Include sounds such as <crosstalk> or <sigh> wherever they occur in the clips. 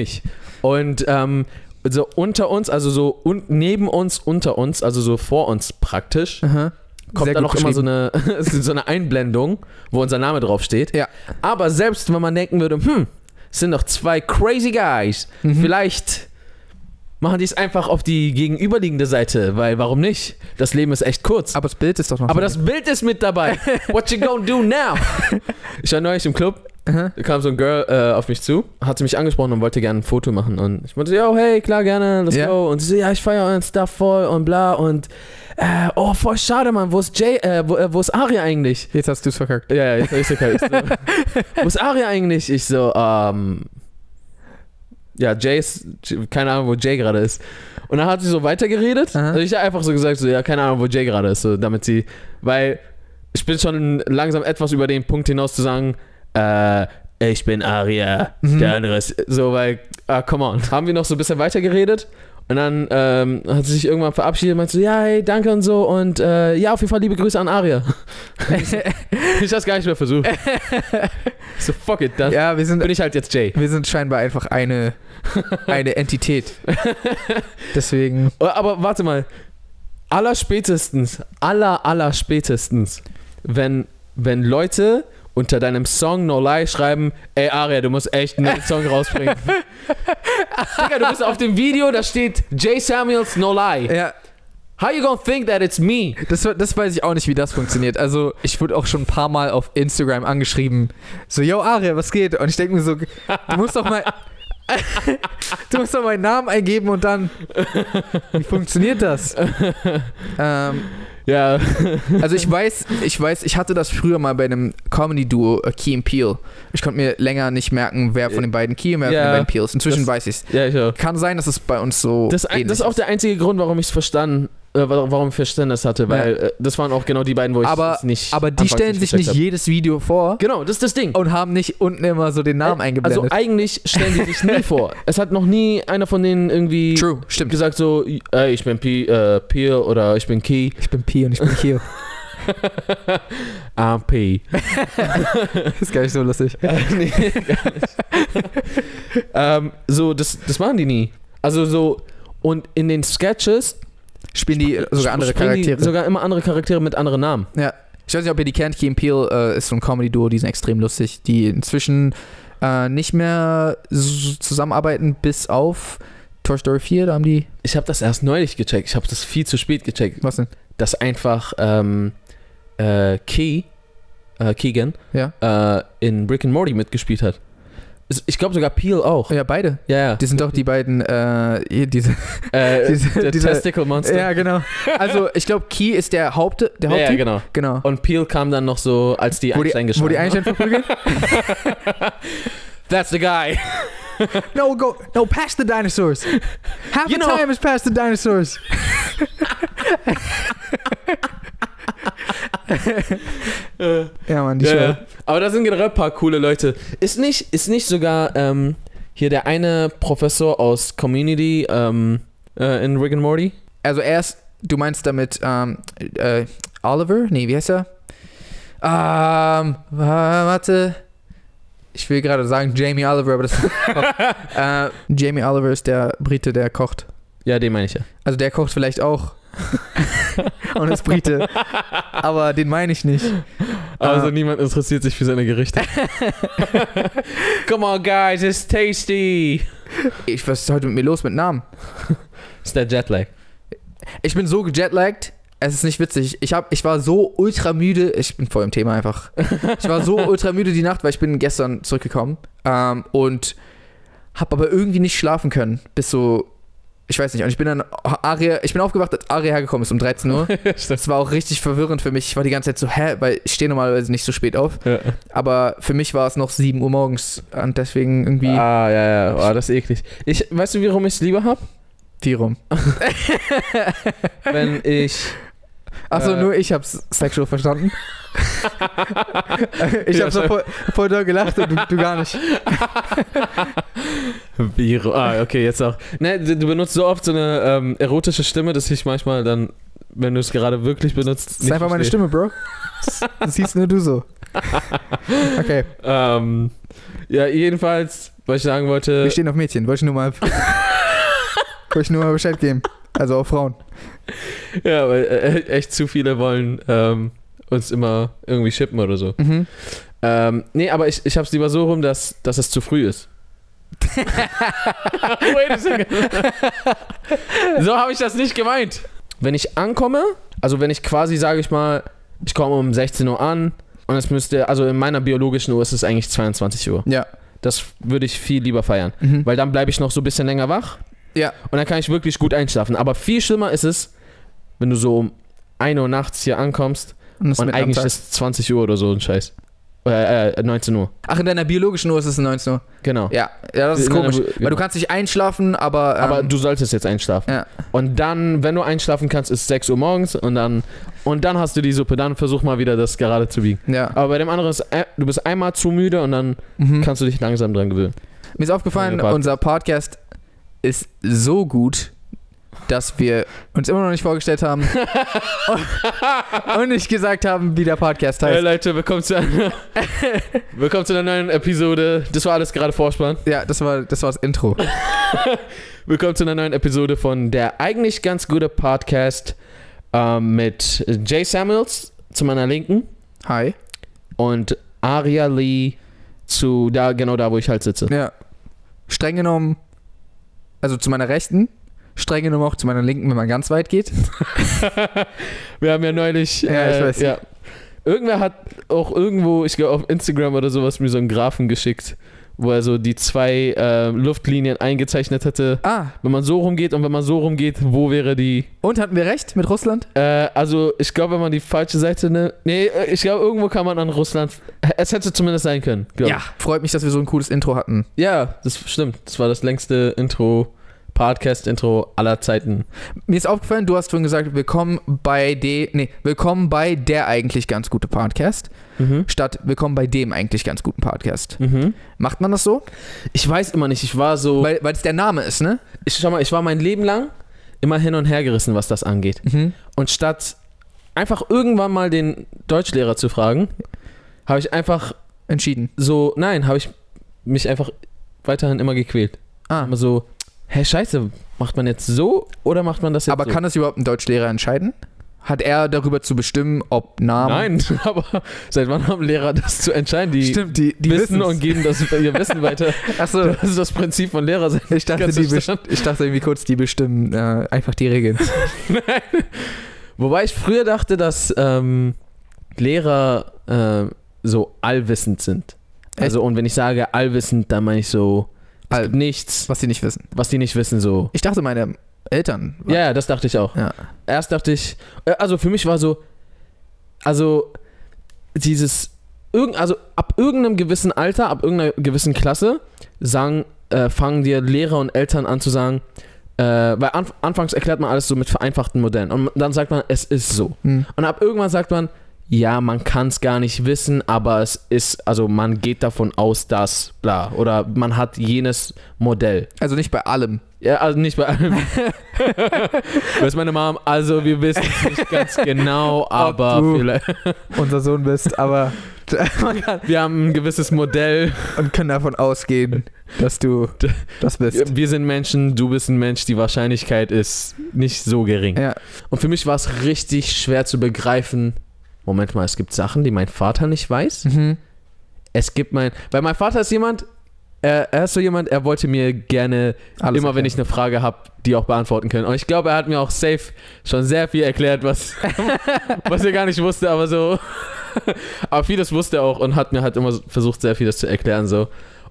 nicht. Und ähm, so unter uns, also so un neben uns, unter uns, also so vor uns praktisch, Aha. kommt Sehr dann noch immer so eine, <laughs> so eine Einblendung, wo unser Name drauf steht. Ja. Aber selbst wenn man denken würde, hm, es sind doch zwei crazy guys, Mhm. vielleicht machen die es einfach auf die gegenüberliegende Seite, weil warum nicht? Das Leben ist echt kurz. Aber das Bild ist doch noch. Aber das Bild ist mit dabei. <laughs> What you gonna do now? <laughs> Ich war neulich im Club, Aha. da kam so ein Girl äh, auf mich zu, hatte mich angesprochen und wollte gerne ein Foto machen. Und ich meinte, yo, hey, klar, gerne, let's Ja. go. Und sie so, ja, ich feiere euren Stuff voll und bla. Und, äh, oh, voll schade, Mann, wo ist Jay, äh, wo, äh, wo ist Aria eigentlich? Jetzt hast du es verkackt. Ja, ja, jetzt hab ich's verkackt. So, <laughs> wo ist Aria eigentlich? Ich so, ähm, ja, Jay ist, keine Ahnung, wo Jay gerade ist. Und dann hat sie so weitergeredet. Aha. Also ich habe einfach so gesagt, so, ja, keine Ahnung, wo Jay gerade ist, so, damit sie, weil ich bin schon langsam etwas über den Punkt hinaus zu sagen, äh, ich bin Aria, Mhm. der andere ist, so, weil, ah, come on. Haben wir noch so ein bisschen weitergeredet und dann ähm, hat sie sich irgendwann verabschiedet und meinte so, ja, hey, danke und so und äh, ja, auf jeden Fall liebe Grüße an Aria. <laughs> ich hab's gar nicht mehr versucht. <laughs> so, fuck it, dann ja, wir sind, bin ich halt jetzt Jay. wir sind scheinbar einfach eine, eine Entität. <laughs> Deswegen. Oh, Aber warte mal. Aller spätestens, aller, aller spätestens, wenn, wenn Leute unter deinem Song No Lie schreiben, ey Aria, du musst echt einen Song <laughs> rausbringen. Digga, du bist auf dem Video, da steht Jay Samuels No Lie. Ja, How you gonna think that it's me? das, das weiß ich auch nicht, wie das funktioniert. Also, ich wurde auch schon ein paar Mal auf Instagram angeschrieben. So, yo, Aria, was geht? Und ich denke mir so, du musst doch mal. <laughs> du musst doch meinen Namen eingeben und dann. Wie funktioniert das? <laughs> ähm, Ja, also ich weiß, ich weiß, ich hatte das früher mal bei einem Comedy-Duo, äh, Key and Peel. Ich konnte mir länger nicht merken, wer von den beiden Key und wer Ja, von den beiden Peel ist. Inzwischen das- weiß ich es. ja, ich auch. Kann sein, dass es bei uns so. Das, ein, das ist auch der einzige Grund, warum ich es verstanden, äh, warum Verständnis hatte, weil äh, das waren auch genau die beiden, wo ich Aber- es nicht. Aber die stellen sich gecheckt nicht hab. jedes Video vor Genau, das ist das Ding. und haben nicht unten immer so den Namen eingeblendet. Also eigentlich stellen die sich nie <laughs> vor. Es hat noch nie einer von denen irgendwie True, stimmt. gesagt so, ey, ich bin P, äh, Peel oder ich bin Key. Ich bin Pi und ich bin Kio. I'm <laughs> P. <laughs> ist gar nicht so lustig. nee, gar nicht. ähm, so, das, das machen die nie. Also so, und in den Sketches Spielen die sogar andere Charaktere. sogar immer andere Charaktere mit anderen Namen. Ja. Ich weiß nicht, ob ihr die kennt. Key Peele äh, ist so ein Comedy-Duo, die sind extrem lustig. Die inzwischen äh, nicht mehr s- zusammenarbeiten, bis auf Toy Story 4. Da haben die. Ich habe das erst neulich gecheckt. Ich habe das viel zu spät gecheckt. Was denn? Dass einfach ähm, äh, Key, äh, Keegan, Ja. äh, in Rick and Morty mitgespielt hat. Ich glaube sogar Peel auch. Ja, beide. Ja, ja. Die sind doch die beiden, äh, diese. Äh, <laughs> diese- diese- Testicle Monster. Ja, genau. Also, ich glaube, Key ist der Haupt. Der ja, Haupttyp. ja, genau. genau. Und Peel kam dann noch so, als die Wo Einstein wo die Einstein verprügeln? haben. <laughs> That's the guy. No, go, no, past the dinosaurs. Half You the know- time is past the dinosaurs. <laughs> <laughs> ja, Mann, die Ja, ja. Aber da sind generell ein paar coole Leute. Ist nicht, ist nicht sogar ähm, hier der eine Professor aus Community ähm, äh, in Rick and Morty? Also erst, du meinst damit ähm, äh, Oliver? Nee, wie heißt er? Ähm, wa- warte. Ich will gerade sagen Jamie Oliver, aber das ist <laughs> äh, Jamie Oliver ist der Brite, der kocht. Ja, den meine ich ja. Also der kocht vielleicht auch. <laughs> Und ist Brite. Aber den meine ich nicht. Also Ah. niemand interessiert sich für seine Gerichte. <laughs> Come on, guys, it's tasty. Ich, was ist heute mit mir los mit Namen? ist der Jetlag. Ich bin so gejetlaggt. Es ist nicht witzig. Ich, hab, ich war so ultra müde. Ich bin voll im Thema einfach. Ich war so <laughs> ultra müde die Nacht, weil ich bin gestern zurückgekommen. Ähm, und hab aber irgendwie nicht schlafen können. Bis so, ich weiß nicht. Und ich bin dann, Aria, ich bin aufgewacht, als Aria hergekommen ist um 13 Uhr. <laughs> Das war auch richtig verwirrend für mich. Ich war die ganze Zeit so, hä? Weil ich stehe normalerweise nicht so spät auf. Ja. Aber für mich war es noch 7 Uhr morgens. Und deswegen irgendwie Ah, ja, ja. Oh, das ist eklig. Ich, weißt du, warum ich es lieber habe? vier rum. <laughs> Wenn ich. Achso, Äh. nur ich hab's sexual verstanden. <laughs> ich Ja, hab so voll, voll doll gelacht und du, du gar nicht. <laughs> Viro. Ah, okay, jetzt auch. Ne, du, benutzt so oft so eine ähm, erotische Stimme, dass ich manchmal dann, wenn du es gerade wirklich benutzt, Das ist einfach meine. Stimme, Bro. Das, das siehst nur du so. <laughs> Okay. Ähm, ja, jedenfalls was ich sagen wollte. Wir stehen auf Mädchen, wollte ich nur mal. wollte ich nur mal Bescheid geben. Also auf Frauen. <laughs> Ja, weil äh, echt zu viele wollen ähm, uns immer irgendwie shippen oder so. Mhm. Ähm, nee, aber ich, ich hab's lieber so rum, dass, dass es zu früh ist. <laughs> <laughs> Wait a second. so habe ich das nicht gemeint. Wenn ich ankomme, also wenn ich quasi, sage ich mal, ich komme um 16 Uhr an und es müsste, also in meiner biologischen Uhr ist es eigentlich 22 Uhr. Ja. Das würde ich viel lieber feiern. Mhm. Weil dann bleibe ich noch so ein bisschen länger wach Ja. und dann kann ich wirklich gut einschlafen. Aber viel schlimmer ist es, wenn du so um 1 Uhr nachts hier ankommst Und, und eigentlich Tag. ist 20 Uhr oder so ein Scheiß. Äh, äh, 19 Uhr. Ach, in deiner biologischen Uhr ist es 19 Uhr. Genau. Ja, ja das ist In komisch. Bu- Weil genau. du kannst nicht einschlafen, aber. Ähm, Aber du solltest jetzt einschlafen. Ja. Und dann, wenn du einschlafen kannst, ist 6 Uhr morgens und dann, und dann hast du die Suppe. Dann versuch mal wieder das gerade zu biegen. Ja. Aber bei dem anderen ist, äh, du bist einmal zu müde und dann Mhm. kannst du dich langsam dran gewöhnen. Mir ist aufgefallen, unser Podcast ist so gut, dass wir uns immer noch nicht vorgestellt haben <laughs> und, und nicht gesagt haben, wie der Podcast Hey heißt. Leute, willkommen zu, einer, <laughs> willkommen zu einer neuen Episode. Das war alles gerade Vorspann. Ja, das war das, war das Intro. <laughs> Willkommen zu einer neuen Episode von der eigentlich ganz gute Podcast ähm, mit Jay Samuels zu meiner Linken Hi. und Aria Lee zu da, genau da, wo ich halt sitze. Ja. Streng genommen, also zu meiner Rechten, streng genommen auch zu meiner Linken, wenn man ganz weit geht. <laughs> Wir haben ja neulich. Ja, ich äh, weiß. Ja, irgendwer hat auch irgendwo, ich glaube auf Instagram oder sowas, mir so einen Graphen geschickt, wo er so die zwei äh, Luftlinien eingezeichnet hatte. Ah, Wenn man so rumgeht und wenn man so rumgeht, wo wäre die. und hatten wir recht mit Russland? Äh, also, ich glaube, wenn man die falsche Seite nimmt. Nee, äh, ich glaube, irgendwo kann man an Russland. Es hätte zumindest sein können. glaub ich. Freut mich, dass wir so ein cooles Intro hatten. Ja, das stimmt. Das war das längste Intro, Podcast-Intro aller Zeiten. Mir ist aufgefallen, du hast vorhin gesagt, willkommen bei de, nee, willkommen bei der eigentlich ganz gute Podcast, Mhm. statt willkommen bei dem eigentlich ganz guten Podcast. Mhm. Macht man das so? Ich weiß immer nicht, ich war so. Weil weil es der Name ist, ne? ich, schau mal, ich war mein Leben lang immer hin und her gerissen, was das angeht. Mhm. Und statt einfach irgendwann mal den Deutschlehrer zu fragen, habe ich einfach Entschieden. so, nein, habe ich mich einfach weiterhin immer gequält. Ah. Immer so, hä, scheiße, macht man jetzt so oder macht man das jetzt Aber so? kann das überhaupt ein Deutschlehrer entscheiden? Hat er darüber zu bestimmen, ob Namen. Nein, <laughs> aber seit wann haben Lehrer das zu entscheiden? Die Stimmt, die, die wissen wissen's. und geben das ihr Wissen weiter. <laughs> Achso, Das ist das Prinzip von Lehrer sein. ich dachte, die ich dachte irgendwie kurz, die bestimmen äh, einfach die Regeln. <laughs> Wobei ich früher dachte, dass ähm, Lehrer äh, so allwissend sind. Also und wenn ich sage allwissend, dann meine ich so es gibt nichts, Was sie nicht wissen. was die nicht wissen so. Ich dachte, meine Eltern. Ja, ja, das dachte ich auch. Ja. Erst dachte ich, äh, also für mich war so, also dieses, irgend, also ab irgendeinem gewissen Alter, ab irgendeiner gewissen Klasse, sagen, äh, fangen dir Lehrer und Eltern an zu sagen, äh, weil anf anfangs erklärt man alles so mit vereinfachten Modellen und dann sagt man, es ist so. Hm. Und ab irgendwann sagt man, ja, man kann es gar nicht wissen, aber es ist, also man geht davon aus, dass, bla, oder man hat jenes Modell. Also nicht bei allem. Ja, also nicht bei allem. <laughs> Weiß meine Mom, also wir wissen es nicht ganz genau, aber du- vielleicht, <laughs> Unser Sohn bist, aber <laughs> wir haben ein gewisses Modell. und können davon ausgehen, dass du das bist. Wir sind Menschen, du bist ein Mensch, die Wahrscheinlichkeit ist nicht so gering. Ja. Und für mich war es richtig schwer zu begreifen, Moment mal, es gibt Sachen, die mein Vater nicht weiß. Mhm. Es gibt mein, weil mein Vater ist jemand, er, er ist so jemand, er wollte mir gerne Alles immer, wenn erklären. ich eine Frage habe, die auch beantworten können. Und ich glaube, er hat mir auch safe schon sehr viel erklärt, was, <laughs> was er gar nicht wusste, aber so. <laughs> aber vieles wusste er auch und hat mir halt immer versucht, sehr vieles zu erklären. so.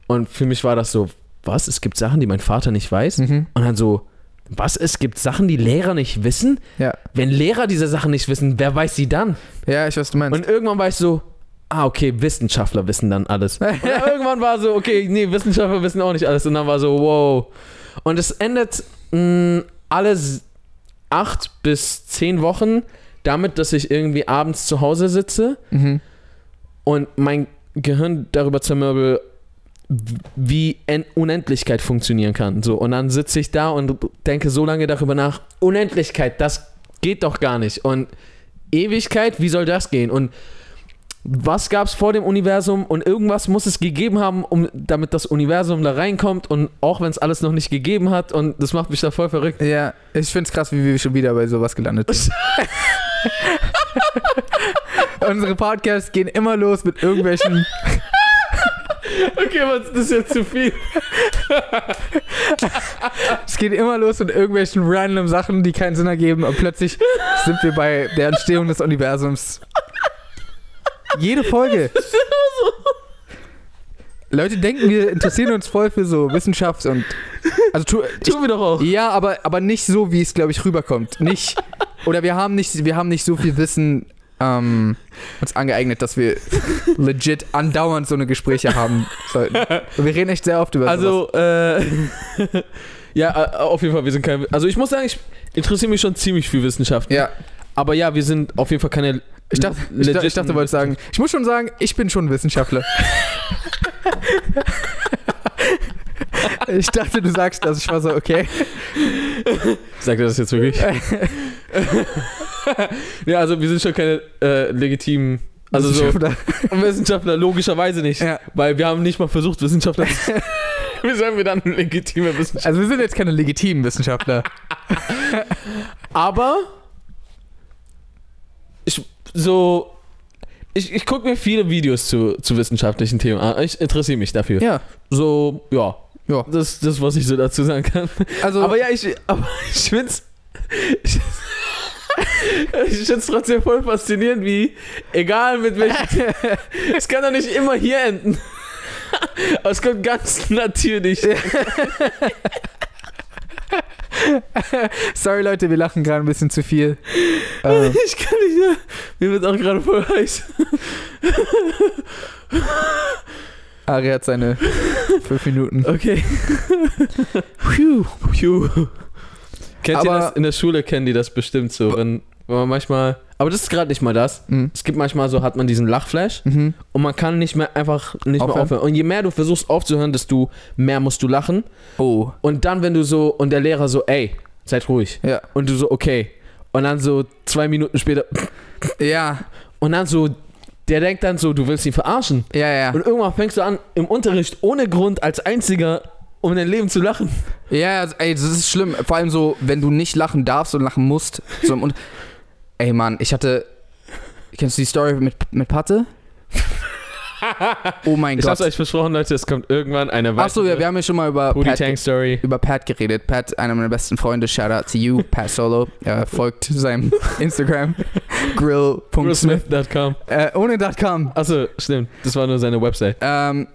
Und für mich war das so, was? Es gibt Sachen, die mein Vater nicht weiß? Mhm. Und dann so, was? Es gibt Sachen, die Lehrer nicht wissen? Ja. Wenn Lehrer diese Sachen nicht wissen, wer weiß sie dann? ja, ich weiß, du meinst. Und irgendwann war ich so, ah, okay, Wissenschaftler wissen dann alles. <laughs> Und dann irgendwann war so, okay, nee, Wissenschaftler wissen auch nicht alles. Und dann war so, wow. Und es endet mh, alle s- acht bis zehn Wochen damit, dass ich irgendwie abends zu Hause sitze mhm. und mein Gehirn darüber zermürbe, w- wie En Unendlichkeit funktionieren kann. So, und dann sitze ich da und denke so lange darüber nach, Unendlichkeit, das geht doch gar nicht. Und Ewigkeit, wie soll das gehen? Und was gab es vor dem Universum und irgendwas muss es gegeben haben, um, damit das Universum da reinkommt und auch wenn es alles noch nicht gegeben hat und das macht mich da voll verrückt. Ja, ich find's krass, wie wir schon wieder bei sowas gelandet sind. <laughs> Unsere Podcasts gehen immer los mit irgendwelchen. <laughs> Okay, aber das ist jetzt zu viel. <laughs> Es geht immer los mit irgendwelchen random Sachen, die keinen Sinn ergeben. Und plötzlich sind wir bei der Entstehung des Universums. Jede Folge. Leute denken, wir interessieren uns voll für so Wissenschaft und. Also tu, ich, Tun wir doch auch. ja, aber, aber nicht so, wie es, glaube ich, rüberkommt. Nicht. Oder wir haben nicht, wir haben nicht so viel Wissen ähm, uns angeeignet, dass wir <laughs> legit andauernd so eine Gespräche haben sollten. Und wir reden echt sehr oft über sowas. Also, äh, <laughs> ja, äh, auf jeden Fall, wir sind kein. Also, ich muss sagen, ich interessiere mich schon ziemlich für Wissenschaft. Ja, Aber ja, wir sind auf jeden Fall keine. ich dachte, ich, dachte, ich dachte, du wolltest sagen, ich muss schon sagen, ich bin schon Wissenschaftler. <laughs> ich dachte, du sagst das. Ich war so, okay. Sagt er das jetzt wirklich? <laughs> ja, also, wir sind schon keine äh, legitimen. Also, so Wissenschaftler. <laughs> Wissenschaftler logischerweise nicht. Ja. Weil wir haben nicht mal versucht, Wissenschaftler zu <laughs> Wie sollen wir dann legitime Wissenschaftler? Also wir sind jetzt keine legitimen Wissenschaftler. Aber ich so. Ich, ich gucke mir viele Videos zu, zu wissenschaftlichen Themen an. Ich interessiere mich dafür. Ja. So, ja. Ja. Das ist das, was ich so dazu sagen kann. Also, Aber ja, ich, aber ich find's. Ich, <laughs> ich find's trotzdem voll faszinierend, wie, egal mit welchem. <laughs> es kann doch nicht immer hier enden. Aber es kommt ganz natürlich. sorry Leute, wir lachen gerade ein bisschen zu viel. Ähm, <laughs> Ich kann nicht mehr. Mir wird auch gerade voll heiß. Ari hat seine fünf Minuten. Okay. Phew. Phew. Kennt ihr Aber- das? In der Schule kennen die das bestimmt so, wenn, wenn man manchmal. Aber das ist gerade nicht mal das. Mhm. Es gibt manchmal so, hat man diesen Lachflash Mhm. und man kann nicht mehr einfach nicht Aufhören? mehr aufhören. Und je mehr du versuchst aufzuhören, desto mehr musst du lachen. Oh. Und dann, wenn du so, und der Lehrer so, ey, seid ruhig. Ja. Und du so, okay. Und dann so zwei Minuten später, <laughs> Ja. und dann so, der denkt dann so, du willst ihn verarschen. Ja, ja. Und irgendwann fängst du an, im Unterricht ohne Grund als einziger um dein Leben zu lachen. Ja, also, ey, das ist schlimm. Vor allem so, wenn du nicht lachen darfst und lachen musst. So im Un ey, Mann, ich hatte. Kennst du die Story mit, mit Patte? Oh mein Ich Gott. hab's euch versprochen, Leute, es kommt irgendwann eine Achso, ja, wir haben ja schon mal über Booty Pat, Tank Story. über Pat geredet. Pat, einer meiner besten Freunde. Shout out to you, Pat Solo. Er folgt seinem <laughs> Instagram. Grill.smith. Willsmith.com. Äh, ohne .com. Achso, stimmt. Das war nur seine Website. Ähm,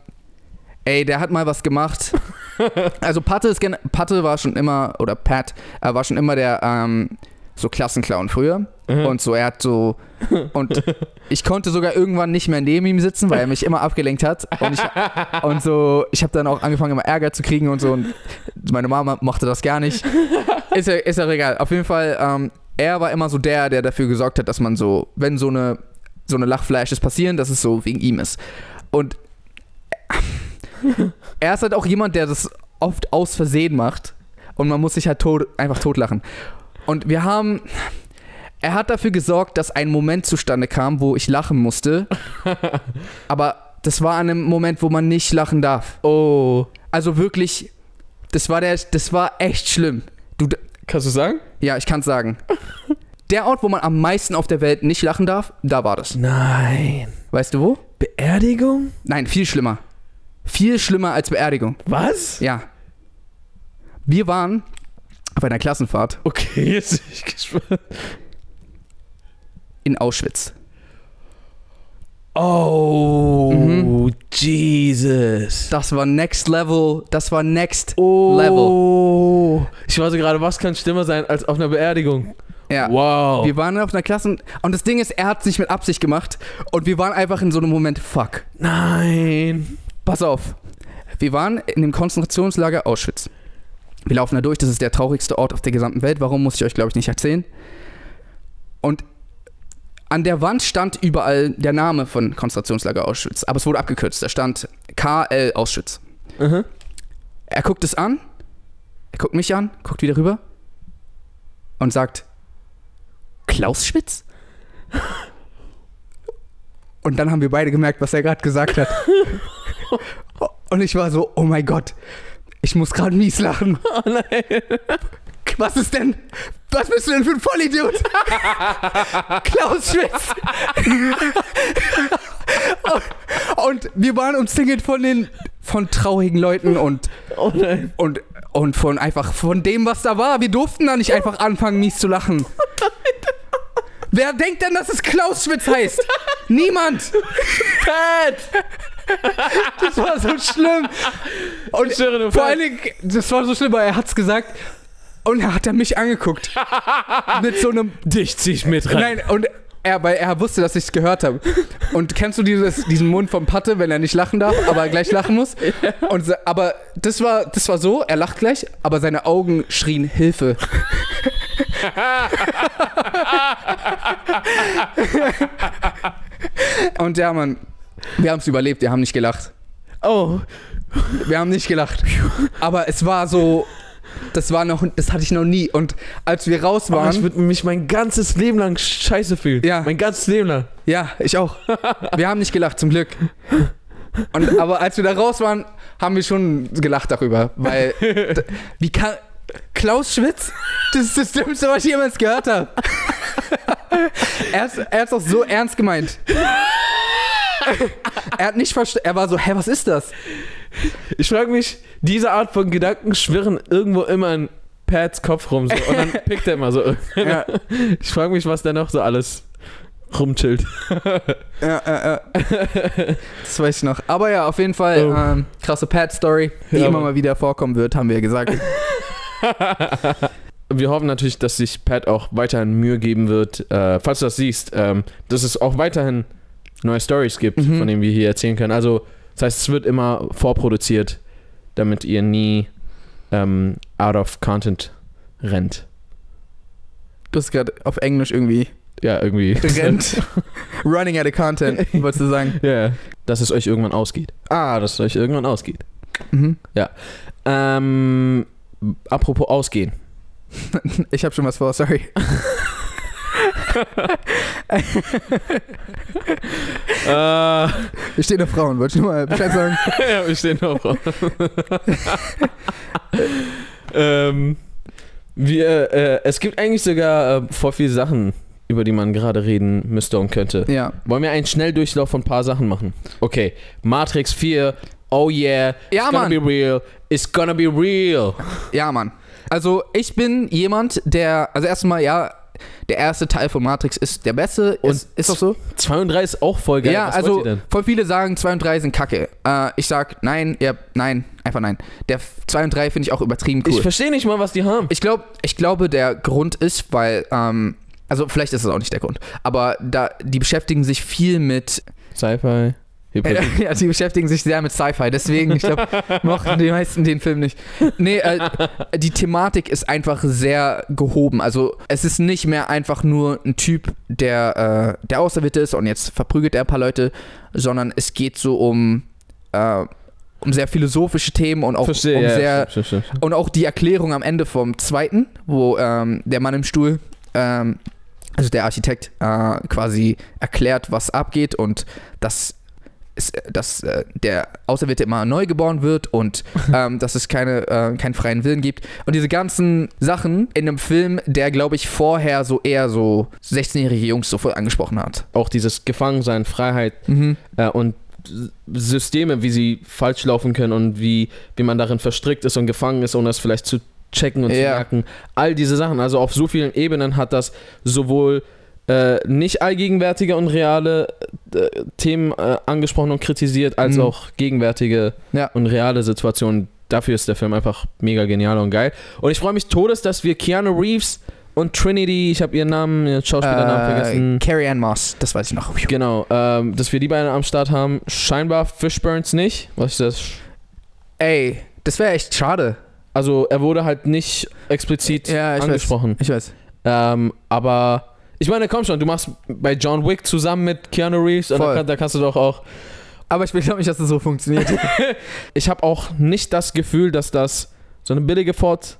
ey, der hat mal was gemacht. <laughs> Also Patte, ist Patte war schon immer, oder Pat, äh, war schon immer der ähm, so Klassenclown früher. Mhm. Und so, er hat so, und <laughs> ich konnte sogar irgendwann nicht mehr neben ihm sitzen, weil er mich immer abgelenkt hat. Und, ich, und so, ich habe dann auch angefangen, immer Ärger zu kriegen und so. Und meine Mama mochte das gar nicht. Ist ja, ist ja egal. Auf jeden Fall, ähm, er war immer so der, der dafür gesorgt hat, dass man so, wenn so eine, so eine Lachflashes passieren, dass es so wegen ihm ist. Und <laughs> er ist halt auch jemand, der das oft aus Versehen macht. Und man muss sich halt tot, einfach totlachen. Und wir haben. Er hat dafür gesorgt, dass ein Moment zustande kam, wo ich lachen musste. <laughs> Aber das war an einem Moment, wo man nicht lachen darf. Oh. Also wirklich, das war der, das war echt schlimm. Du, Kannst du sagen? ja, ich kann's sagen. Der Ort, wo man am meisten auf der Welt nicht lachen darf, da war das. Nein. Weißt du wo? Beerdigung? Nein, viel schlimmer. Viel schlimmer als Beerdigung. Was? Ja. Wir waren auf einer Klassenfahrt Okay, <laughs> jetzt bin ich gespannt. in Auschwitz. Oh, Mhm. Jesus. Das war next level. Das war next Oh. level. Ich so gerade, was kann schlimmer sein als auf einer Beerdigung? Ja. Wow. Wir waren auf einer Klassen und das Ding ist, er hat es nicht mit Absicht gemacht und wir waren einfach in so einem Moment, fuck. Nein. Pass auf. Wir waren in dem Konzentrationslager Auschwitz. Wir laufen da durch, das ist der traurigste Ort auf der gesamten Welt. Warum, muss ich euch, glaube ich, nicht erzählen. Und an der Wand stand überall der Name von Konzentrationslager Auschwitz, aber es wurde abgekürzt. Da stand KL Auschwitz. Mhm. Er guckt es an, er guckt mich an, guckt wieder rüber und sagt, Klausschwitz? Und Und dann haben wir beide gemerkt, was er gerade gesagt hat. <laughs> <laughs> Und ich war so, oh mein Gott, ich muss gerade mies lachen. <laughs> Oh nein. Was ist denn? Was bist du denn für ein Vollidiot? <laughs> Klaus Schwitz. und wir waren umzingelt von den von traurigen Leuten und Oh und und von einfach von dem, was da war. Wir durften da nicht einfach anfangen, mies zu lachen. Wer denkt denn, dass es Klaus Schwitz heißt? Niemand. Pat! <laughs> Das war so schlimm. Und du vor allen Dingen, das war so schlimm, weil er hat's gesagt und er hat dann mich angeguckt <laughs> mit so einem Dich zieh ich mit rein. Nein, und er, weil er wusste, dass ich es gehört habe. Und kennst du dieses, diesen Mund vom Patte, wenn er nicht lachen darf, aber gleich lachen muss? <laughs> Und, aber das war, das war so, er lacht gleich, aber seine Augen schrien Hilfe. und ja, Mann, wir haben es überlebt, wir haben nicht gelacht. Oh. Wir haben nicht gelacht. Aber es war so, das war noch, das hatte ich noch nie. Und als wir raus Oh, waren, ich würde mich mein ganzes Leben lang scheiße fühlen. Ja. Mein ganzes Leben lang. Ja, ich auch. Wir haben nicht gelacht, zum Glück. Und, aber als wir da raus waren, haben wir schon gelacht darüber. Weil, wie kann. Klaus Schwitz? Das ist das Dümmste, was ich jemals gehört habe. Er hat hat's auch so ernst gemeint. <laughs> Er hat nicht verstanden. Er war so, hä, was ist das? Ich frage mich, diese Art von Gedanken schwirren irgendwo immer in Pats Kopf rum. So, und dann pickt er immer so. <laughs> Ja, <laughs> Ich frage mich, was der noch so alles rumchillt. ja, ja, ja. Das weiß ich noch. Aber ja, auf jeden Fall Oh. ähm, krasse Pat-Story, die Ja, immer mal wieder vorkommen wird, haben wir ja gesagt. Wir hoffen natürlich, dass sich Pat auch weiterhin Mühe geben wird, äh, falls du das siehst, ähm, dass es auch weiterhin neue Stories gibt, Mhm. von denen wir hier erzählen können. Also, das heißt, es wird immer vorproduziert, damit ihr nie ähm, out of content rennt. Du hast gerade auf Englisch irgendwie Ja, irgendwie. rennt. <laughs> Running out of content, wolltest du sagen. <laughs> Ja, dass es euch irgendwann ausgeht. Ah, dass es euch irgendwann ausgeht. Mhm. Ähm, apropos ausgehen. <laughs> Ich habe schon was vor, sorry. Äh, Wir stehen auf Frauen, wollte ich nur mal Bescheid sagen. <laughs> ja, wir stehen noch. ähm, wir, äh, es gibt eigentlich sogar äh, voll viele Sachen, über die man gerade reden müsste und könnte. Ja. Wollen wir einen Schnelldurchlauf von ein paar Sachen machen? Okay, Matrix 4, oh yeah, Ja, it's gonna Mann. be real, it's gonna be real. Ja, Mann. Also ich bin jemand, der, also erstmal, ja, der erste Teil von Matrix ist der beste. Und ist, ist doch so? 2 und 3 ist auch voll geil. ja, Was also voll viele sagen 2 und 3 sind kacke. Äh, ich sag nein, ja, nein, einfach nein. Der 2 und 3 finde ich auch übertrieben cool. Ich verstehe nicht mal, was die haben. Ich glaube, ich glaube, der Grund ist, weil, ähm, also vielleicht ist es auch nicht der Grund, aber da, die beschäftigen sich viel mit, Sci-Fi, <laughs> ja, die beschäftigen sich sehr mit Sci-Fi, deswegen, ich glaube, <laughs> mochten die meisten den Film nicht. Nee, äh, die Thematik ist einfach sehr gehoben, also es ist nicht mehr einfach nur ein Typ, der, äh, der Auserwählte ist und jetzt verprügelt er ein paar Leute, sondern es geht so um, äh, um sehr philosophische Themen und auch Verstehe, um ja, sehr stimmt, stimmt, stimmt. und auch die Erklärung am Ende vom zweiten, wo ähm, der Mann im Stuhl, ähm, also der Architekt, äh, quasi erklärt, was abgeht und dass, es, dass äh, der Auserwählte immer neu geboren wird und <laughs> ähm, dass es keine, äh, keinen freien Willen gibt. Und diese ganzen Sachen in einem Film, der, glaube ich, vorher so eher so 16-jährige Jungs so voll angesprochen hat. Auch dieses Gefangensein, Freiheit Mhm. äh, und Systeme, wie sie falsch laufen können und wie, wie man darin verstrickt ist und gefangen ist, ohne es vielleicht zu checken und zu Ja. merken. All diese Sachen. Also auf so vielen Ebenen hat das sowohl äh, nicht allgegenwärtige und reale äh, Themen äh, angesprochen und kritisiert, als Mhm. auch gegenwärtige Ja. und reale Situationen. Dafür ist der Film einfach mega genial und geil. Und ich freue mich todes, dass wir Keanu Reeves und Trinity, ich habe ihren Namen, ihren Schauspielernamen Äh, vergessen. Carrie Ann Moss, das weiß ich noch. Genau, ähm, dass wir die beiden am Start haben. Scheinbar Fishburns nicht. Was ist das? Ey, das wäre echt schade. Also er wurde halt nicht explizit Ja, ich weiß. angesprochen. Ich weiß. Ähm, aber ich meine, komm schon, du machst bei John Wick zusammen mit Keanu Reeves und da, da kannst du doch auch. Aber ich glaube nicht, dass das so funktioniert. <laughs> Ich habe auch nicht das Gefühl, dass das so eine billige Fort.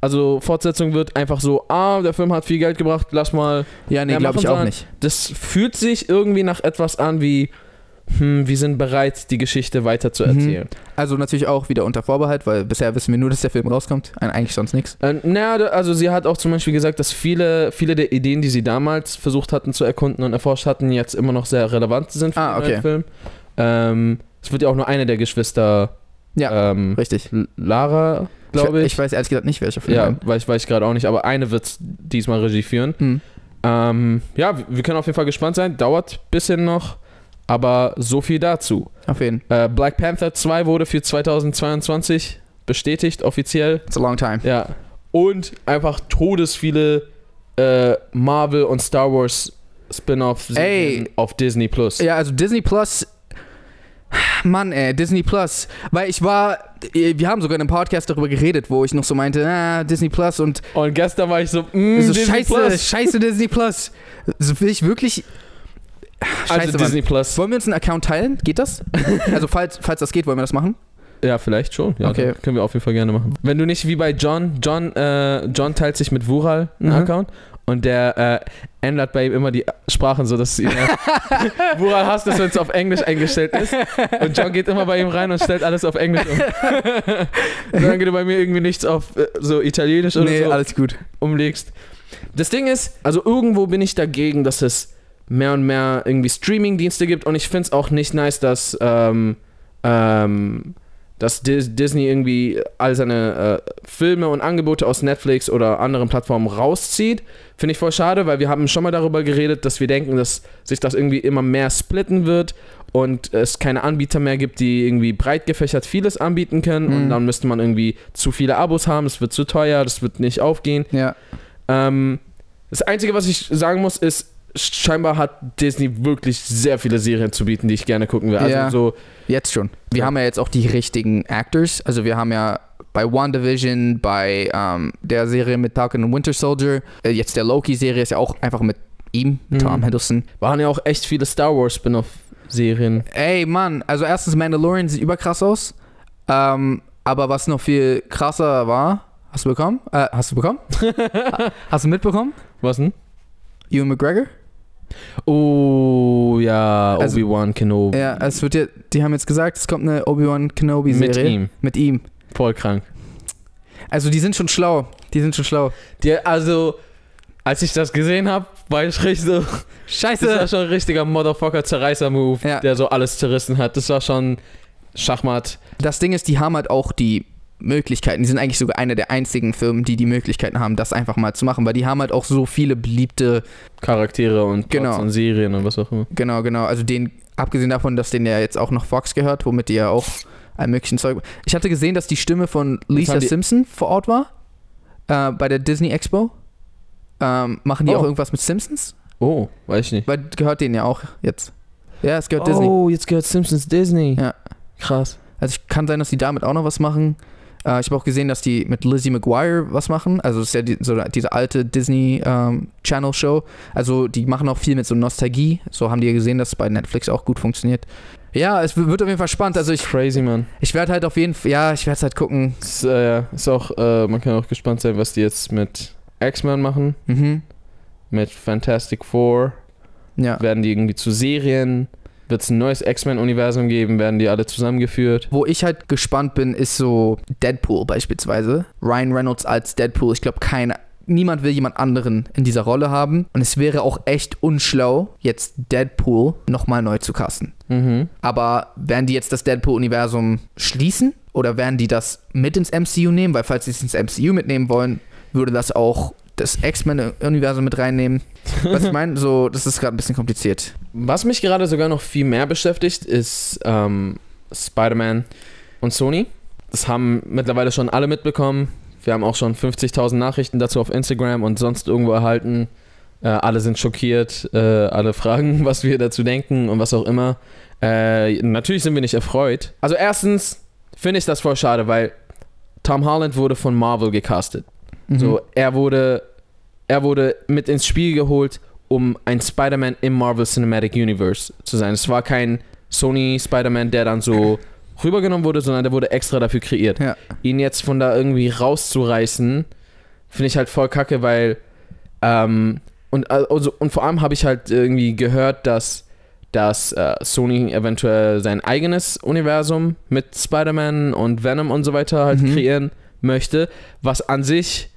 Also Fortsetzung wird einfach so, ah, der Film hat viel Geld gebracht, lass mal. Ja, nee, glaube ich auch nicht. Das fühlt sich irgendwie nach etwas an wie, hm, wir sind bereit, die Geschichte weiter zu Mhm. erzählen. Also natürlich auch wieder unter Vorbehalt, weil bisher wissen wir nur, dass der Film rauskommt. Eig- Eigentlich sonst nichts. Äh, naja, also sie hat auch zum Beispiel gesagt, dass viele, viele der Ideen, die sie damals versucht hatten zu erkunden und erforscht hatten, jetzt immer noch sehr relevant sind für Ah, den okay. Film. Ähm, es wird ja auch nur eine der Geschwister, Ja, ähm, richtig. Lara, glaube ich. Ich weiß ehrlich gesagt nicht, welcher Film. ja, weiß, weiß ich gerade auch nicht, aber eine wird diesmal Regie führen. Hm. Ähm, ja, wir können auf jeden Fall gespannt sein. Dauert ein bisschen noch, aber so viel dazu. Auf jeden. Äh, Black Panther 2 wurde für 2022 bestätigt, offiziell. It's a long time. Ja. Und einfach todesviele äh, Marvel und Star Wars Spin-off auf Disney Plus. Ja, also Disney Plus. Mann, ey, Disney Plus. Weil ich war, äh, wir haben sogar in einem Podcast darüber geredet, wo ich noch so meinte, ah, Disney Plus und Und gestern war ich so, mm, so, Disney scheiße, Plus. scheiße Disney Plus. So will ich wirklich. Scheiße, Also Mann. Disney Plus. Wollen wir uns einen Account teilen? Geht das? <laughs> also falls, falls das geht, wollen wir das machen? Ja, vielleicht schon. Ja, Okay. können wir auf jeden Fall gerne machen. Wenn du nicht wie bei John, John, äh, John teilt sich mit Wural einen Mhm. Account und der äh, ändert bei ihm immer die Sprachen, so dass ihn <laughs> <laughs> Wural hasst es, wenn es auf Englisch eingestellt ist. Und John geht immer bei ihm rein und stellt alles auf Englisch um. Solange du bei mir irgendwie nichts auf äh, so Italienisch oder nee, so alles gut. umlegst. Das Ding ist, also irgendwo bin ich dagegen, dass es mehr und mehr irgendwie Streaming-Dienste gibt und ich finde es auch nicht nice, dass, ähm, ähm, dass Dis Disney irgendwie all seine äh, Filme und Angebote aus Netflix oder anderen Plattformen rauszieht. Finde ich voll schade, weil wir haben schon mal darüber geredet, dass wir denken, dass sich das irgendwie immer mehr splitten wird und es keine Anbieter mehr gibt, die irgendwie breit gefächert vieles anbieten können und Mhm. dann müsste man irgendwie zu viele Abos haben, es wird zu teuer, das wird nicht aufgehen. Ja. Ähm, das Einzige, was ich sagen muss, ist, scheinbar hat Disney wirklich sehr viele Serien zu bieten, die ich gerne gucken will. Also Ja. so, Jetzt schon. Wir Ja. haben ja jetzt auch die richtigen Actors. Also wir haben ja bei WandaVision, bei ähm, der Serie mit Falcon und Winter Soldier, äh, jetzt der Loki-Serie ist ja auch einfach mit ihm, Mhm. Tom Hiddleston. waren ja auch echt viele Star Wars Spin-off-Serien. Ey, Mann, also erstens Mandalorian sieht überkrass aus. Ähm, aber was noch viel krasser war, hast du bekommen? Äh, hast du bekommen? <laughs> hast du mitbekommen? Was denn? Ewan McGregor? Oh, ja, Also- Obi-Wan Kenobi. Ja, es wird ja, die haben jetzt gesagt, es kommt eine Obi-Wan Kenobi-Serie. Mit ihm. Mit ihm. Voll krank. Also die sind schon schlau. Die sind schon schlau. Die, also, als ich das gesehen habe, war ich richtig so, das war Scheiße. schon ein richtiger Motherfucker-Zerreißer-Move, Ja. der so alles zerrissen hat. Das war schon Schachmatt. Das Ding ist, die haben halt auch die Möglichkeiten. Die sind eigentlich sogar eine der einzigen Firmen, die die Möglichkeiten haben, das einfach mal zu machen, weil die haben halt auch so viele beliebte, Charaktere und Genau. und Serien und was auch immer. genau, genau, also den, abgesehen davon, dass denen ja jetzt auch noch Fox gehört, womit die ja auch all möglichen Zeug. Ich hatte gesehen, dass die Stimme von Lisa Simpson vor Ort war, äh, bei der Disney Expo. Ähm, machen die Oh. auch irgendwas mit Simpsons? Oh, weiß ich nicht. Weil gehört denen ja auch jetzt. Ja, es gehört Disney. Oh, jetzt gehört Simpsons Disney. Ja. Krass. Also ich kann sein, dass die damit auch noch was machen. Äh, ich habe auch gesehen, dass die mit Lizzie McGuire was machen. Also das ist ja die, so diese alte Disney ähm, Channel Show. Also die machen auch viel mit so Nostalgie. So haben die ja gesehen, dass es bei Netflix auch gut funktioniert. Ja, es wird auf jeden Fall spannend. Also ich, Crazy, man. ich werde halt auf jeden Fall, ja, ich werde halt gucken. Ist, äh, ist auch, äh, man kann auch gespannt sein, was die jetzt mit X-Men machen. Mhm. Mit Fantastic Four. Ja. Werden die irgendwie zu Serien? Wird es ein neues X-Men-Universum geben? Werden die alle zusammengeführt? Wo ich halt gespannt bin, ist so Deadpool beispielsweise. Ryan Reynolds als Deadpool. Ich glaube, kein, niemand will jemand anderen in dieser Rolle haben. Und es wäre auch echt unschlau, jetzt Deadpool nochmal neu zu casten. Mhm. Aber werden die jetzt das Deadpool-Universum schließen? Oder werden die das mit ins MCU nehmen? Weil falls sie es ins MCU mitnehmen wollen, würde das auch das X-Men-Universum mit reinnehmen. Was ich meine, so, das ist gerade ein bisschen kompliziert. Was mich gerade sogar noch viel mehr beschäftigt, ist ähm, Spider-Man und Sony. Das haben mittlerweile schon alle mitbekommen. Wir haben auch schon 50.000 Nachrichten dazu auf Instagram und sonst irgendwo erhalten. Äh, alle sind schockiert, äh, alle fragen, <laughs> was wir dazu denken und was auch immer. Äh, natürlich sind wir nicht erfreut. Also erstens finde ich das voll schade, weil Tom Holland wurde von Marvel gecastet. Mhm. So, er wurde, er wurde mit ins Spiel geholt, um ein Spider-Man im Marvel Cinematic Universe zu sein. Es war kein Sony Spider-Man, der dann so rübergenommen wurde, sondern der wurde extra dafür kreiert. Ja. Ihn jetzt von da irgendwie rauszureißen, finde ich halt voll kacke, weil ähm, und, also, und vor allem habe ich halt irgendwie gehört, dass, dass äh, Sony eventuell sein eigenes Universum mit Spider-Man und Venom und so weiter halt Mhm. kreieren möchte, was an sich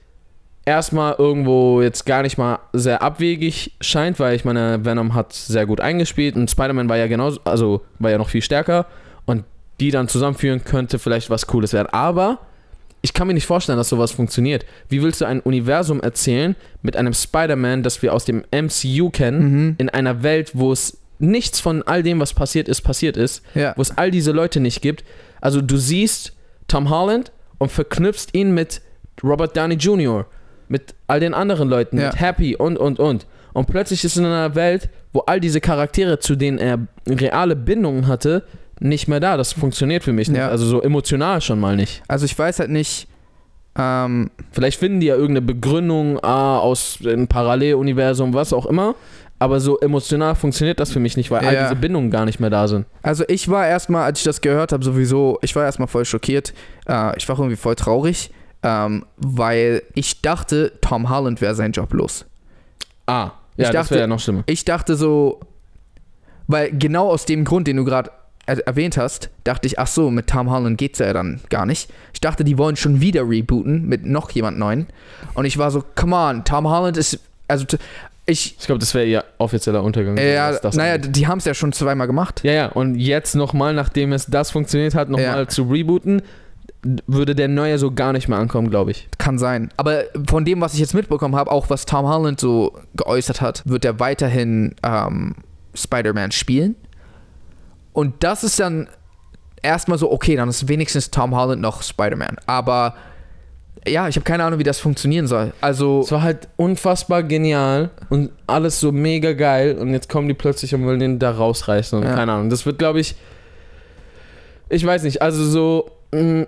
erstmal irgendwo jetzt gar nicht mal sehr abwegig scheint, weil ich meine, Venom hat sehr gut eingespielt und Spider-Man war ja genauso, also war ja noch viel stärker und die dann zusammenführen könnte vielleicht was Cooles werden. Aber ich kann mir nicht vorstellen, dass sowas funktioniert. Wie willst du ein Universum erzählen mit einem Spider-Man, das wir aus dem MCU kennen, Mhm. in einer Welt, wo es nichts von all dem, was passiert ist, passiert ist, Ja. wo es all diese Leute nicht gibt. Also du siehst Tom Holland und verknüpfst ihn mit Robert Downey Jr., mit all den anderen Leuten, Ja. mit Happy und, und, und. Und plötzlich ist in einer Welt, wo all diese Charaktere, zu denen er reale Bindungen hatte, nicht mehr da. Das funktioniert für mich nicht. Ja. Also so emotional schon mal nicht. Also ich weiß halt nicht, ähm, Vielleicht finden die ja irgendeine Begründung ah, aus einem Paralleluniversum, was auch immer. Aber so emotional funktioniert das für mich nicht, weil all Ja. diese Bindungen gar nicht mehr da sind. Also ich war erstmal, als ich das gehört habe, sowieso, ich war erstmal voll schockiert. Äh, ich war irgendwie voll traurig, ähm, weil ich dachte, Tom Holland wäre sein Job los. Ah, Ich ja, das dachte- wäre ja noch schlimmer. Ich dachte so, weil genau aus dem Grund, den du gerade er erwähnt hast, dachte ich, ach so, mit Tom Holland geht's ja dann gar nicht. Ich dachte, die wollen schon wieder rebooten mit noch jemand neuen. Und ich war so, come on, Tom Holland ist, also ich, Ich glaube, das wäre ihr offizieller Untergang. ja, was das naja, angeht. die haben es ja schon zweimal gemacht. ja, ja, und jetzt nochmal, nachdem es das funktioniert hat, nochmal Ja. zu rebooten, würde der neue so gar nicht mehr ankommen, glaube ich. Kann sein. Aber von dem, was ich jetzt mitbekommen habe, auch was Tom Holland so geäußert hat, wird er weiterhin ähm, Spider-Man spielen. Und das ist dann erstmal so, okay, dann ist wenigstens Tom Holland noch Spider-Man. Aber ja, ich habe keine Ahnung, wie das funktionieren soll. Also, Es war halt unfassbar genial und alles so mega geil und jetzt kommen die plötzlich und wollen den da rausreißen und Ja. keine Ahnung. Das wird, glaube ich, ich weiß nicht, also so, eh,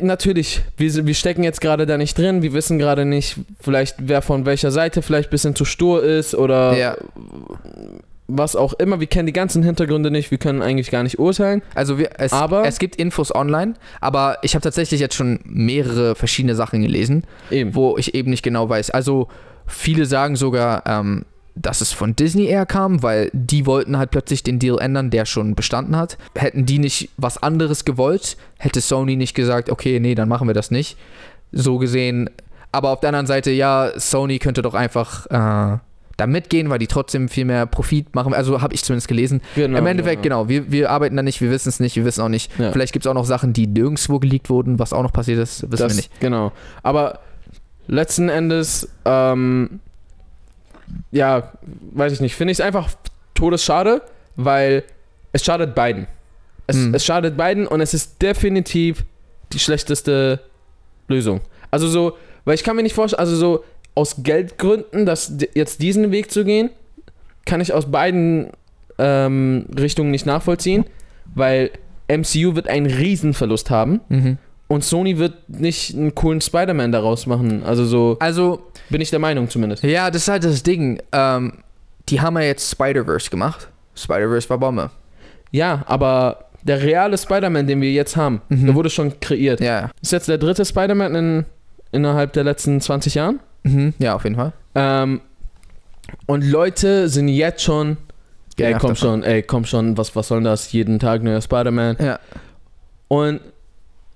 natürlich, wir, wir stecken jetzt gerade da nicht drin, wir wissen gerade nicht, vielleicht wer von welcher Seite vielleicht ein bisschen zu stur ist oder Ja. was auch immer. Wir kennen die ganzen Hintergründe nicht, wir können eigentlich gar nicht urteilen. also wir, es, Aber- es gibt Infos online, aber ich habe tatsächlich jetzt schon mehrere verschiedene Sachen gelesen. Eben. wo ich eben nicht genau weiß. Also viele sagen sogar, ähm, dass es von Disney eher kam, weil die wollten halt plötzlich den Deal ändern, der schon bestanden hat. Hätten die nicht was anderes gewollt, hätte Sony nicht gesagt, okay, nee, dann machen wir das nicht. So gesehen. Aber auf der anderen Seite, ja, Sony könnte doch einfach äh, da mitgehen, weil die trotzdem viel mehr Profit machen. Also habe ich zumindest gelesen. Genau, Im Endeffekt, genau, wir, wir arbeiten da nicht, wir wissen es nicht, wir wissen auch nicht. Ja. Vielleicht gibt es auch noch Sachen, die nirgendwo geleakt wurden, was auch noch passiert ist, wissen das, wir nicht. Genau. Aber letzten Endes, ähm, ja, weiß ich nicht, finde ich es einfach todesschade, weil es schadet beiden. Es, Hm. es schadet beiden und es ist definitiv die schlechteste Lösung. Also so, weil ich kann mir nicht vorstellen, also so aus Geldgründen, das d- jetzt diesen Weg zu gehen, kann ich aus beiden ähm, Richtungen nicht nachvollziehen, weil MCU wird einen Riesenverlust haben. Mhm. Und Sony wird nicht einen coolen Spider-Man daraus machen. Also so Also, bin ich der Meinung zumindest. Ja, das ist halt das Ding. Ähm, die haben ja jetzt Spider-Verse gemacht. Spider-Verse war Bombe. Ja, aber der reale Spider-Man, den wir jetzt haben, Mhm. der wurde schon kreiert. Ja, Ist jetzt der dritte Spider-Man in, innerhalb der letzten 20 Jahren. mhm. ja, auf jeden Fall. Ähm, und Leute sind jetzt schon, ey, komm davon. schon, ey, komm schon, was, was soll denn das? Jeden Tag neuer Spider-Man. Ja, Und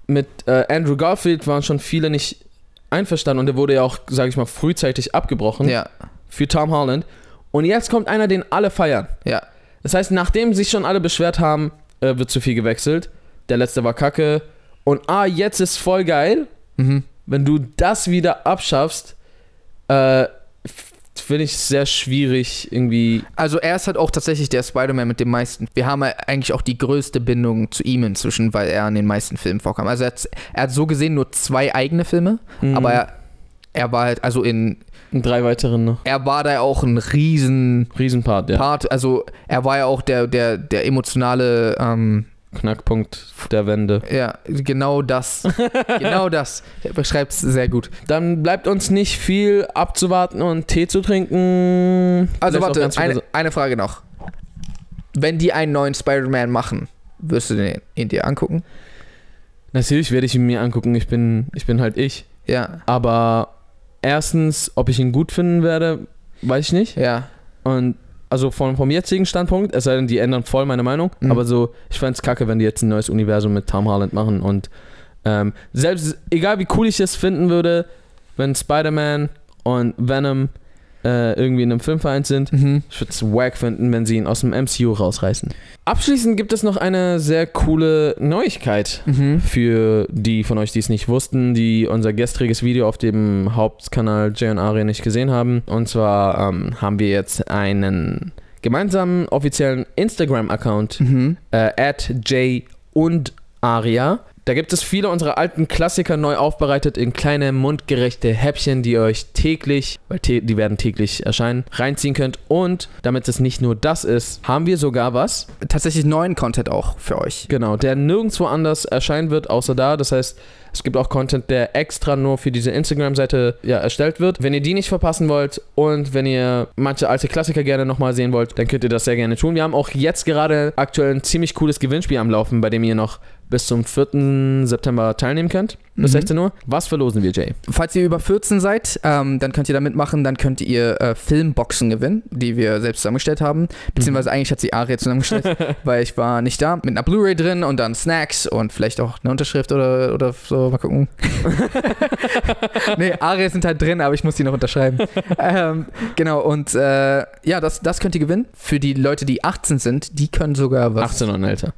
mit äh, Andrew Garfield waren schon viele nicht einverstanden und der wurde ja auch, sage ich mal, frühzeitig abgebrochen ja, für Tom Holland. Und jetzt kommt einer, den alle feiern. ja. Das heißt, nachdem sich schon alle beschwert haben, äh, wird zu viel gewechselt. Der letzte war kacke. Und ah, jetzt ist voll geil. Mhm. Wenn du das wieder abschaffst, äh, finde ich sehr schwierig irgendwie. Also er ist halt auch tatsächlich der Spider-Man mit dem meisten. Wir haben ja eigentlich auch die größte Bindung zu ihm inzwischen, weil er in den meisten Filmen vorkam. Also er hat, er hat so gesehen nur zwei eigene Filme, Mhm. aber er, er war halt, also in, drei weiteren noch. er war da auch ein riesen Riesenpart, ja. Part, also er war ja auch der, der, der emotionale, ähm, Knackpunkt der Wende. ja, genau das, <laughs> genau das. Er beschreibt es sehr gut. Dann bleibt uns nicht viel abzuwarten und Tee zu trinken. Also Vielleicht warte, eine, eine Frage noch. Wenn die einen neuen Spider-Man machen, wirst du den ihn dir angucken? Natürlich werde ich ihn mir angucken. Ich bin, ich bin halt ich. Ja. Aber erstens, ob ich ihn gut finden werde, weiß ich nicht. Ja. Und also von, vom jetzigen Standpunkt, es sei denn, die ändern voll meine Meinung, Mhm. aber so, ich fände es kacke, wenn die jetzt ein neues Universum mit Tom Holland machen und ähm, selbst, egal wie cool ich es finden würde, wenn Spider-Man und Venom äh, irgendwie in einem Film vereint sind, Mhm. ich würde es wack finden, wenn sie ihn aus dem MCU rausreißen. Abschließend gibt es noch eine sehr coole Neuigkeit Mhm. für die von euch, die es nicht wussten, die unser gestriges Video auf dem Hauptkanal Jay und Aria nicht gesehen haben. Und zwar ähm, haben wir jetzt einen gemeinsamen offiziellen Instagram-Account, Mhm. äh, at Jay und Aria. Da gibt es viele unserer alten Klassiker neu aufbereitet in kleine mundgerechte Häppchen, die ihr euch täglich, weil die werden täglich erscheinen, reinziehen könnt. Und damit es nicht nur das ist, haben wir sogar was, Tatsächlich neuen Content auch für euch. Genau, der nirgendwo anders erscheinen wird, außer da. Das heißt, es gibt auch Content, der extra nur für diese Instagram-Seite ja, erstellt wird. Wenn ihr die nicht verpassen wollt und wenn ihr manche alte Klassiker gerne nochmal sehen wollt, dann könnt ihr das sehr gerne tun. Wir haben auch jetzt gerade aktuell ein ziemlich cooles Gewinnspiel am Laufen, bei dem ihr noch bis zum 4. September teilnehmen könnt, bis Mhm. 16 Uhr. Was verlosen wir, Jay? Falls ihr über 14 seid, ähm, dann könnt ihr da mitmachen. Dann könnt ihr äh, Filmboxen gewinnen, die wir selbst zusammengestellt haben. Beziehungsweise eigentlich hat sie Aria zusammengestellt, <laughs> weil ich war nicht da. Mit einer Blu-ray drin und dann Snacks und vielleicht auch eine Unterschrift oder, oder so. Mal gucken. <laughs> nee, Aria sind halt drin, aber ich muss die noch unterschreiben. <laughs> ähm, genau, und äh, ja, das, das könnt ihr gewinnen. Für die Leute, die 18 sind, die können sogar was. 18 und älter.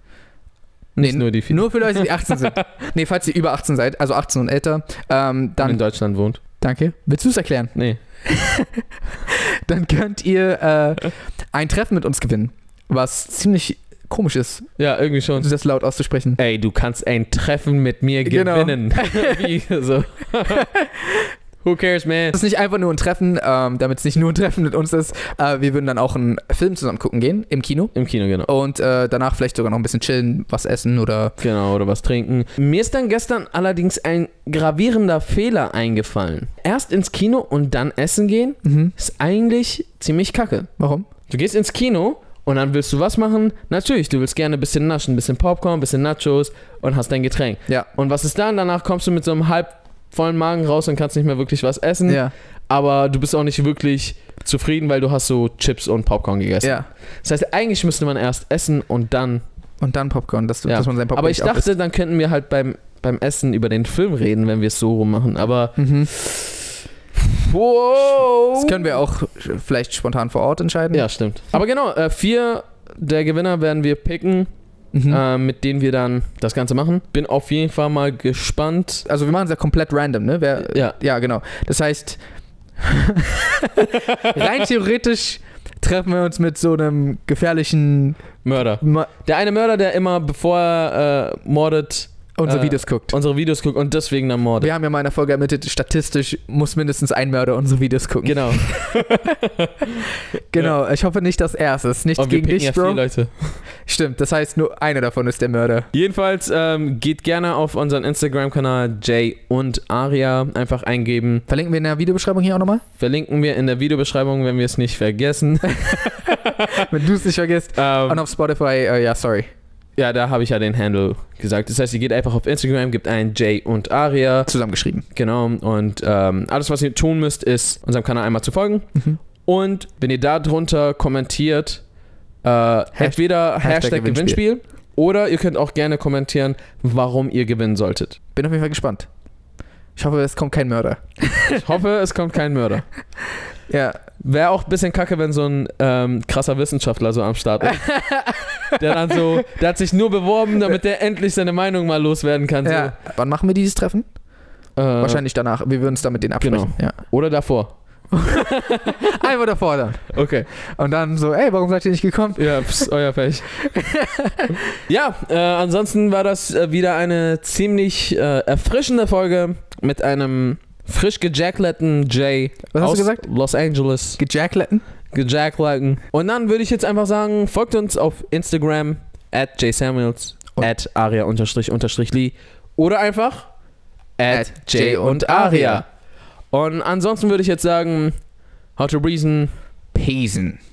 Nicht nur die vier, Nur für Leute, die 18 sind. <laughs> nee, falls ihr über 18 seid, also 18 und älter, ähm, in dann. Deutschland wohnt. Danke. Willst du es erklären? Nee. <laughs> dann könnt ihr äh, ein Treffen mit uns gewinnen. Was ziemlich komisch ist, Ja, irgendwie schon. das laut auszusprechen. Ey, du kannst ein Treffen mit mir Genau. gewinnen. <laughs> Wie so. Who cares, man? Das ist nicht einfach nur ein Treffen, ähm, damit es nicht nur ein Treffen mit uns ist. Äh, wir würden dann auch einen Film zusammen gucken gehen, im Kino. Im Kino, genau. Und äh, danach vielleicht sogar noch ein bisschen chillen, was essen oder. Genau, oder was trinken. Mir ist dann gestern allerdings ein gravierender Fehler eingefallen. Erst ins Kino und dann essen gehen Mhm. ist eigentlich ziemlich kacke. Warum? Du gehst ins Kino und dann willst du was machen? Natürlich, du willst gerne ein bisschen naschen, ein bisschen Popcorn, ein bisschen Nachos und hast dein Getränk. Ja. Und was ist dann? Danach kommst du mit so einem halb vollen Magen raus und kannst nicht mehr wirklich was essen. Ja. Aber du bist auch nicht wirklich zufrieden, weil du hast so Chips und Popcorn gegessen. Ja. Das heißt, eigentlich müsste man erst essen und dann. Und dann Popcorn, dass, du, Ja. dass man sein Popcorn Aber ich dachte, dann könnten wir halt beim, beim Essen über den Film reden, wenn wir es so rum machen. Aber. Mhm. Wow! Das können wir auch vielleicht spontan vor Ort entscheiden. Ja, stimmt. Aber genau, äh, vier der Gewinner werden wir picken, Mhm. äh, mit denen wir dann das Ganze machen. Bin auf jeden Fall mal gespannt. Also wir machen es ja komplett random, ne? Wer, Ja. ja, genau. Das heißt, <laughs> rein theoretisch treffen wir uns mit so einem gefährlichen Mörder. Der eine Mörder, der immer, bevor er äh, mordet, unsere Äh, Videos guckt. unsere Videos guckt und deswegen dann mordet. Wir haben ja mal in der Folge ermittelt, statistisch muss mindestens ein Mörder unsere Videos gucken. Genau. <laughs> Genau, ich hoffe nicht, dass er es ist. Nichts Und wir gegen dich, ja Bro. Leute. Stimmt, das heißt, nur einer davon ist der Mörder. Jedenfalls ähm, geht gerne auf unseren Instagram-Kanal Jay und Aria. Einfach eingeben. Verlinken wir in der Videobeschreibung hier auch nochmal, Verlinken wir in der Videobeschreibung, wenn wir es nicht vergessen. <laughs> wenn du es nicht vergisst. Und ähm, auf Spotify, äh, ja, sorry. Ja, da habe ich ja den Handle gesagt. Das heißt, ihr geht einfach auf Instagram, gebt ein Jay und Aria. Zusammengeschrieben. Genau. Und ähm, alles, was ihr tun müsst, ist, unserem Kanal einmal zu folgen. Mhm. Und wenn ihr da drunter kommentiert, äh, entweder Hashtag, Gewinnspiel. Gewinnspiel oder ihr könnt auch gerne kommentieren, warum ihr gewinnen solltet. Bin auf jeden Fall gespannt. Ich hoffe, es kommt kein Mörder. Ich hoffe, es kommt kein Mörder. <laughs> Ja, Wäre auch ein bisschen kacke, wenn so ein ähm, krasser Wissenschaftler so am Start ist. <laughs> der dann so, der hat sich nur beworben, damit der endlich seine Meinung mal loswerden kann. So. ja. Wann machen wir dieses Treffen? Äh, Wahrscheinlich danach. Wir würden es dann mit denen absprechen. Ja. Oder davor. <laughs> Einfach davor dann. Okay. Und dann so, ey, warum seid ihr nicht gekommen? Ja, pst, euer Pech. <laughs> ja, äh, ansonsten war das äh, wieder eine ziemlich äh, erfrischende Folge mit einem frisch gejackletten Jay Was hast aus du gesagt? Los Angeles. Gejackletten? Gejackletten. Und dann würde ich jetzt einfach sagen, folgt uns auf Instagram at jsamuels at aria unterstrich unterstrich lee oder einfach at j und aria. Und ansonsten würde ich jetzt sagen, how to reason Pesen.